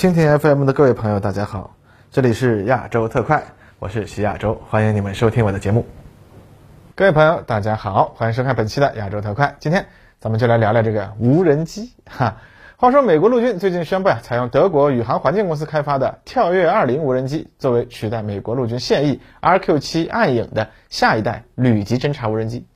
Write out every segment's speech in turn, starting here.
蜻蜓 FM 的各位朋友，大家好，这里是亚洲特快，我是徐亚洲，欢迎你们收听我的节目。各位朋友，大家好，欢迎收看本期的亚洲特快。今天咱们就来聊聊这个无人机哈。话说，美国陆军最近宣布呀，采用德国宇航环境公司开发的跳跃二零无人机，作为取代美国陆军现役 RQ 七暗影的下一代旅级侦察无人机。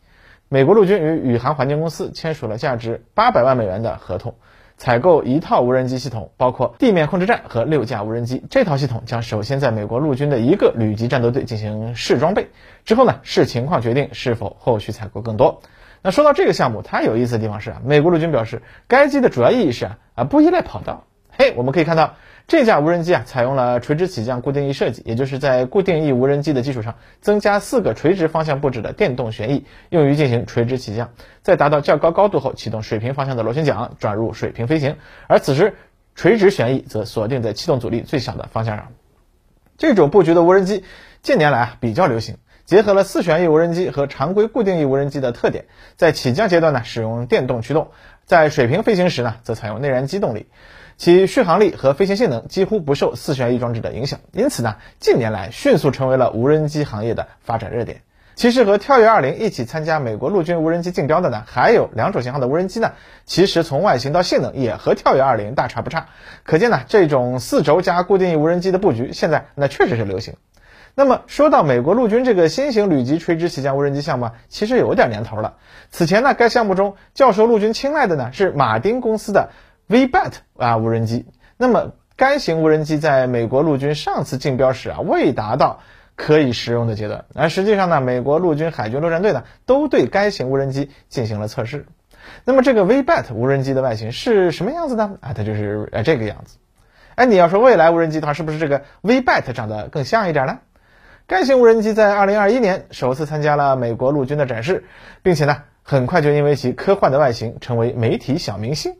美国陆军与宇航环境公司签署了价值八百万美元的合同，采购一套无人机系统，包括地面控制站和六架无人机。这套系统将首先在美国陆军的一个旅级战斗队进行试装备，之后呢视情况决定是否后续采购更多。那说到这个项目，它有意思的地方是啊，美国陆军表示，该机的主要意义是啊啊不依赖跑道。嘿，我们可以看到这架无人机啊，采用了垂直起降固定翼设计，也就是在固定翼无人机的基础上，增加四个垂直方向布置的电动旋翼，用于进行垂直起降，在达到较高高度后，启动水平方向的螺旋桨，转入水平飞行。而此时，垂直旋翼则锁定在气动阻力最小的方向上。这种布局的无人机近年来啊比较流行。结合了四旋翼无人机和常规固定翼无人机的特点，在起降阶段呢使用电动驱动，在水平飞行时呢则采用内燃机动力，其续航力和飞行性能几乎不受四旋翼装置的影响，因此呢近年来迅速成为了无人机行业的发展热点。其实和跳跃二零一起参加美国陆军无人机竞标的呢，还有两种型号的无人机呢，其实从外形到性能也和跳跃二零大差不差，可见呢这种四轴加固定翼无人机的布局现在那确实是流行。那么说到美国陆军这个新型旅级垂直起降无人机项目，其实有点年头了。此前呢，该项目中较受陆军青睐的呢是马丁公司的 V-BAT 啊无人机。那么该型无人机在美国陆军上次竞标时啊，未达到可以使用的阶段。而实际上呢，美国陆军海军陆战队呢都对该型无人机进行了测试。那么这个 V-BAT 无人机的外形是什么样子呢？啊，它就是呃这个样子。哎，你要说未来无人机的话，是不是这个 V-BAT 长得更像一点呢？该型无人机在2021年首次参加了美国陆军的展示，并且呢，很快就因为其科幻的外形成为媒体小明星。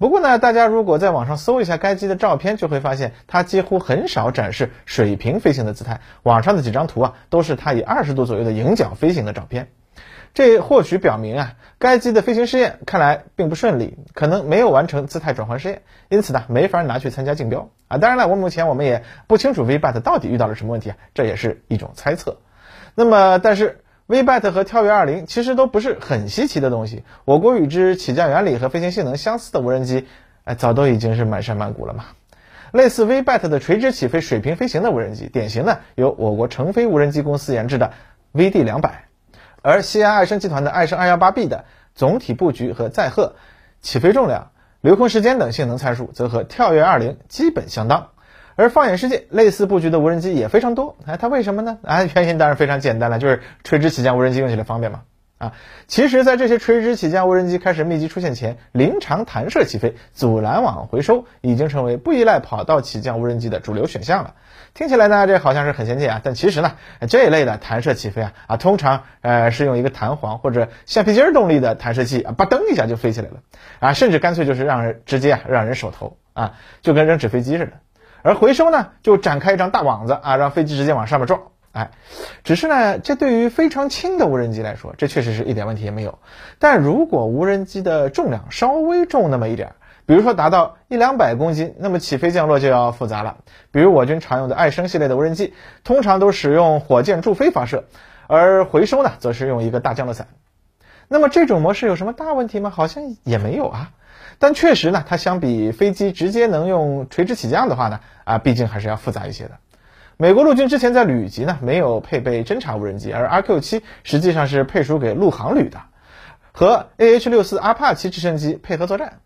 不过呢，大家如果在网上搜一下该机的照片，就会发现它几乎很少展示水平飞行的姿态。网上的几张图啊，都是它以二十度左右的迎角飞行的照片。这或许表明啊，该机的飞行试验看来并不顺利，可能没有完成姿态转换试验，因此呢，没法拿去参加竞标啊。当然了，我目前我们也不清楚 V-BAT 到底遇到了什么问题啊，这也是一种猜测。那么，但是 V-BAT 和跳跃二零其实都不是很稀奇的东西。我国与之起降原理和飞行性能相似的无人机，哎，早都已经是满山满谷了嘛。类似 V-BAT 的垂直起飞、水平飞行的无人机，典型的有我国成飞无人机公司研制的 VD 两百。而西安爱升集团的爱升二幺八 B 的总体布局和载荷、起飞重量、留空时间等性能参数，则和跳跃二零基本相当。而放眼世界，类似布局的无人机也非常多。哎，它为什么呢？啊，原因当然非常简单了，就是垂直起降无人机用起来方便嘛。啊，其实，在这些垂直起降无人机开始密集出现前，临场弹射起飞、阻拦网回收已经成为不依赖跑道起降无人机的主流选项了。听起来呢，这好像是很先进啊，但其实呢，这一类的弹射起飞啊，啊，通常呃是用一个弹簧或者橡皮筋动力的弹射器啊，吧噔一下就飞起来了，啊，甚至干脆就是让人直接啊让人手投啊，就跟扔纸飞机似的。而回收呢，就展开一张大网子啊，让飞机直接往上面撞。哎，只是呢，这对于非常轻的无人机来说，这确实是一点问题也没有。但如果无人机的重量稍微重那么一点，比如说达到一两百公斤，那么起飞降落就要复杂了。比如我军常用的爱升系列的无人机，通常都使用火箭助飞发射，而回收呢，则是用一个大降落伞。那么这种模式有什么大问题吗？好像也没有啊。但确实呢，它相比飞机直接能用垂直起降的话呢，啊，毕竟还是要复杂一些的。美国陆军之前在旅级呢没有配备侦察无人机，而 RQ 七实际上是配属给陆航旅的，和 AH 六四阿帕奇直升机配合作战。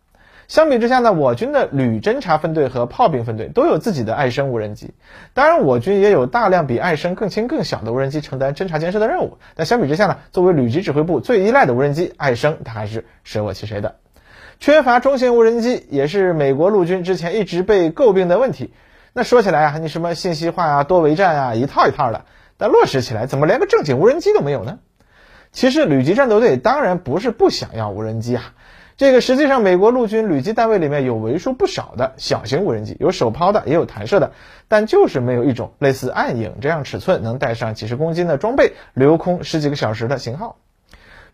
相比之下呢，我军的旅侦察分队和炮兵分队都有自己的爱升无人机。当然，我军也有大量比爱升更轻更小的无人机承担侦察监视的任务。但相比之下呢，作为旅级指挥部最依赖的无人机，爱升它还是舍我其谁的。缺乏中型无人机也是美国陆军之前一直被诟病的问题。那说起来啊，你什么信息化啊、多维战啊，一套一套的，但落实起来怎么连个正经无人机都没有呢？其实旅级战斗队当然不是不想要无人机啊，这个实际上美国陆军旅级单位里面有为数不少的小型无人机，有手抛的，也有弹射的，但就是没有一种类似暗影这样尺寸能带上几十公斤的装备，留空十几个小时的型号。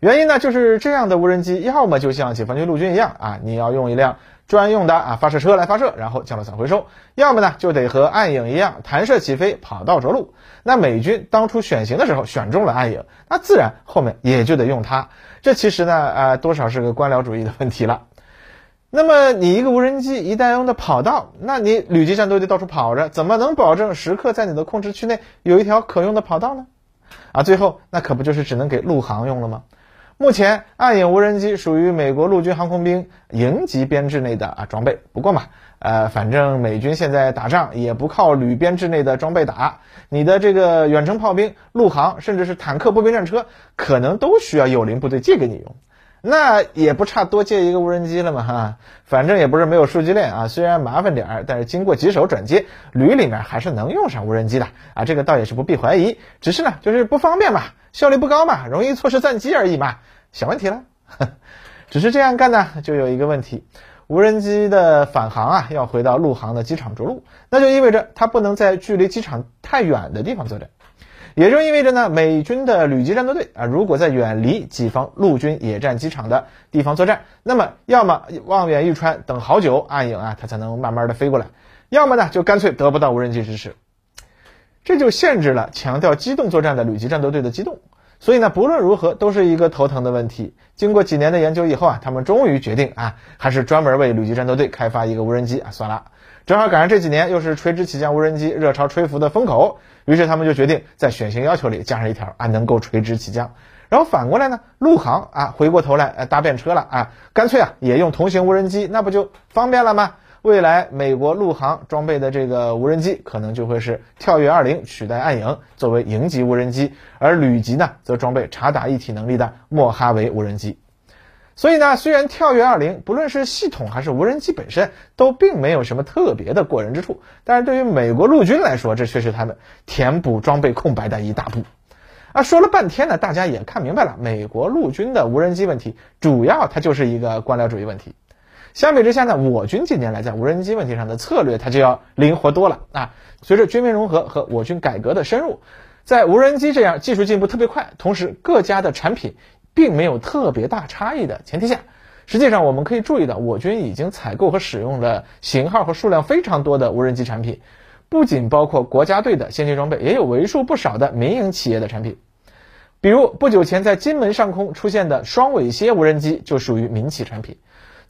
原因呢，就是这样的无人机要么就像解放军陆军一样啊，你要用一辆。专用的啊发射车来发射，然后降落伞回收；要么呢就得和暗影一样弹射起飞，跑道着陆。那美军当初选型的时候选中了暗影，那自然后面也就得用它。这其实呢，呃，多少是个官僚主义的问题了。那么你一个无人机一旦用的跑道，那你旅机战斗机到处跑着，怎么能保证时刻在你的控制区内有一条可用的跑道呢？啊，最后那可不就是只能给陆航用了吗？目前暗影无人机属于美国陆军航空兵营级编制内的啊装备，不过嘛，呃，反正美军现在打仗也不靠旅编制内的装备打，你的这个远程炮兵、陆航，甚至是坦克、步兵战车，可能都需要友邻部队借给你用。那也不差多借一个无人机了嘛哈，反正也不是没有数据链啊，虽然麻烦点儿，但是经过几手转接，旅里面还是能用上无人机的。啊，这个倒也是不必怀疑，只是呢就是不方便嘛，效率不高嘛，容易错失战机而已嘛，小问题了。只是这样干呢，就有一个问题，无人机的返航啊，要回到陆航的机场着陆，那就意味着它不能在距离机场太远的地方作战。也就意味着呢，美军的旅级战斗队啊，如果在远离己方陆军野战机场的地方作战，那么要么望眼欲穿，等好久暗影啊，它才能慢慢的飞过来；要么呢，就干脆得不到无人机支持，这就限制了强调机动作战的旅级战斗队的机动。所以呢，不论如何都是一个头疼的问题。经过几年的研究以后啊，他们终于决定啊，还是专门为旅机战斗队开发一个无人机啊，算了。正好赶上这几年又是垂直起降无人机热潮吹拂的风口，于是他们就决定在选型要求里加上一条啊，能够垂直起降。然后反过来呢，陆航啊回过头来呃搭便车了啊，干脆啊也用同型无人机，那不就方便了吗？未来美国陆航装备的这个无人机可能就会是跳跃二零取代暗影作为营级无人机，而旅级呢则装备察打一体能力的莫哈维无人机。所以呢，虽然跳跃二零不论是系统还是无人机本身都并没有什么特别的过人之处，但是对于美国陆军来说，这却是他们填补装备空白的一大步。啊，说了半天呢，大家也看明白了，美国陆军的无人机问题，主要它就是一个官僚主义问题。相比之下呢，我军近年来在无人机问题上的策略，它就要灵活多了啊。随着军民融合和我军改革的深入，在无人机这样技术进步特别快，同时各家的产品。并没有特别大差异的前提下，实际上我们可以注意到，我军已经采购和使用了型号和数量非常多的无人机产品，不仅包括国家队的先进装备，也有为数不少的民营企业的产品。比如不久前在金门上空出现的双尾蝎无人机就属于民企产品。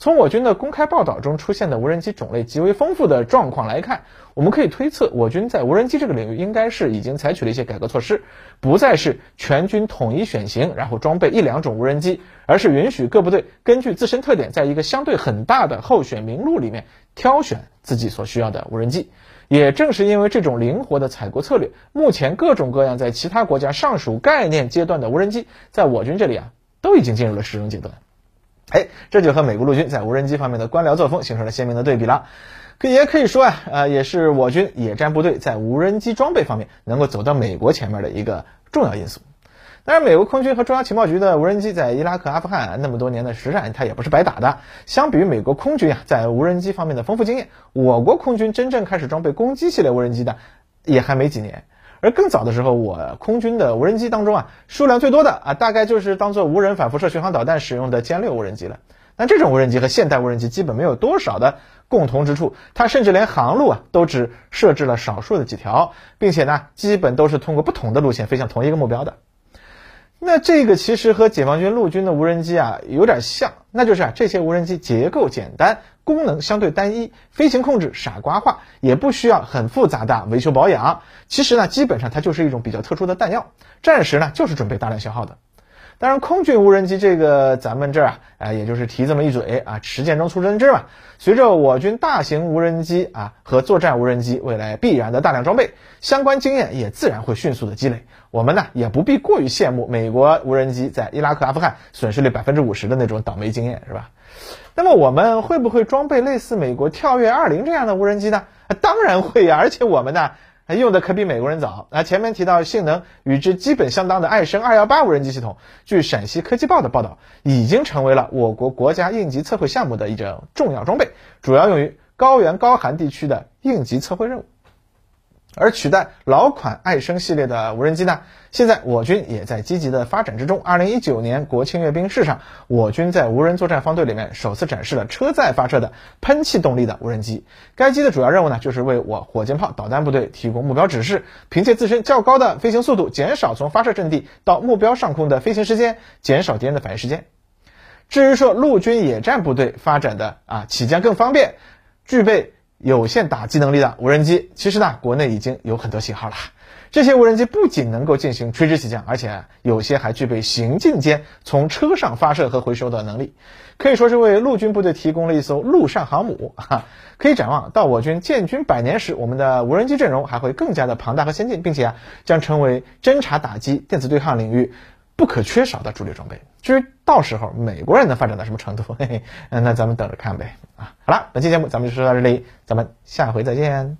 从我军的公开报道中出现的无人机种类极为丰富的状况来看，我们可以推测，我军在无人机这个领域应该是已经采取了一些改革措施，不再是全军统一选型，然后装备一两种无人机，而是允许各部队根据自身特点，在一个相对很大的候选名录里面挑选自己所需要的无人机。也正是因为这种灵活的采购策略，目前各种各样在其他国家尚属概念阶段的无人机，在我军这里啊，都已经进入了使用阶段。哎，这就和美国陆军在无人机方面的官僚作风形成了鲜明的对比了。可也可以说啊，呃，也是我军野战部队在无人机装备方面能够走到美国前面的一个重要因素。当然，美国空军和中央情报局的无人机在伊拉克、阿富汗那么多年的实战，它也不是白打的。相比于美国空军啊，在无人机方面的丰富经验，我国空军真正开始装备攻击系列无人机的也还没几年。而更早的时候，我空军的无人机当中啊，数量最多的啊，大概就是当做无人反辐射巡航导弹使用的歼六无人机了。但这种无人机和现代无人机基本没有多少的共同之处，它甚至连航路啊都只设置了少数的几条，并且呢，基本都是通过不同的路线飞向同一个目标的。那这个其实和解放军陆军的无人机啊有点像，那就是啊这些无人机结构简单，功能相对单一，飞行控制傻瓜化，也不需要很复杂的维修保养。其实呢，基本上它就是一种比较特殊的弹药，战时呢就是准备大量消耗的。当然，空军无人机这个，咱们这儿啊，啊，也就是提这么一嘴啊，实践中出真知嘛。随着我军大型无人机啊和作战无人机未来必然的大量装备，相关经验也自然会迅速的积累。我们呢也不必过于羡慕美国无人机在伊拉克、阿富汗损失率百分之五十的那种倒霉经验，是吧？那么我们会不会装备类似美国跳跃二零这样的无人机呢？当然会呀，而且我们呢。用的可比美国人早那！前面提到性能与之基本相当的爱升二幺八无人机系统，据陕西科技报的报道，已经成为了我国国家应急测绘项目的一种重要装备，主要用于高原高寒地区的应急测绘任务。而取代老款爱升系列的无人机呢，现在我军也在积极的发展之中。二零一九年国庆阅兵式上，我军在无人作战方队里面首次展示了车载发射的喷气动力的无人机。该机的主要任务呢，就是为我火箭炮导弹部队提供目标指示，凭借自身较高的飞行速度，减少从发射阵地到目标上空的飞行时间，减少敌人的反应时间。至于说陆军野战部队发展的啊，起降更方便，具备。有限打击能力的无人机，其实呢，国内已经有很多型号了。这些无人机不仅能够进行垂直起降，而且有些还具备行进间从车上发射和回收的能力，可以说是为陆军部队提供了一艘陆上航母。哈，可以展望到我军建军百年时，我们的无人机阵容还会更加的庞大和先进，并且啊，将成为侦察打击、电子对抗领域。不可缺少的主力装备。至于到时候美国人能发展到什么程度，嘿嘿，那咱们等着看呗。啊，好了，本期节目咱们就说到这里，咱们下回再见。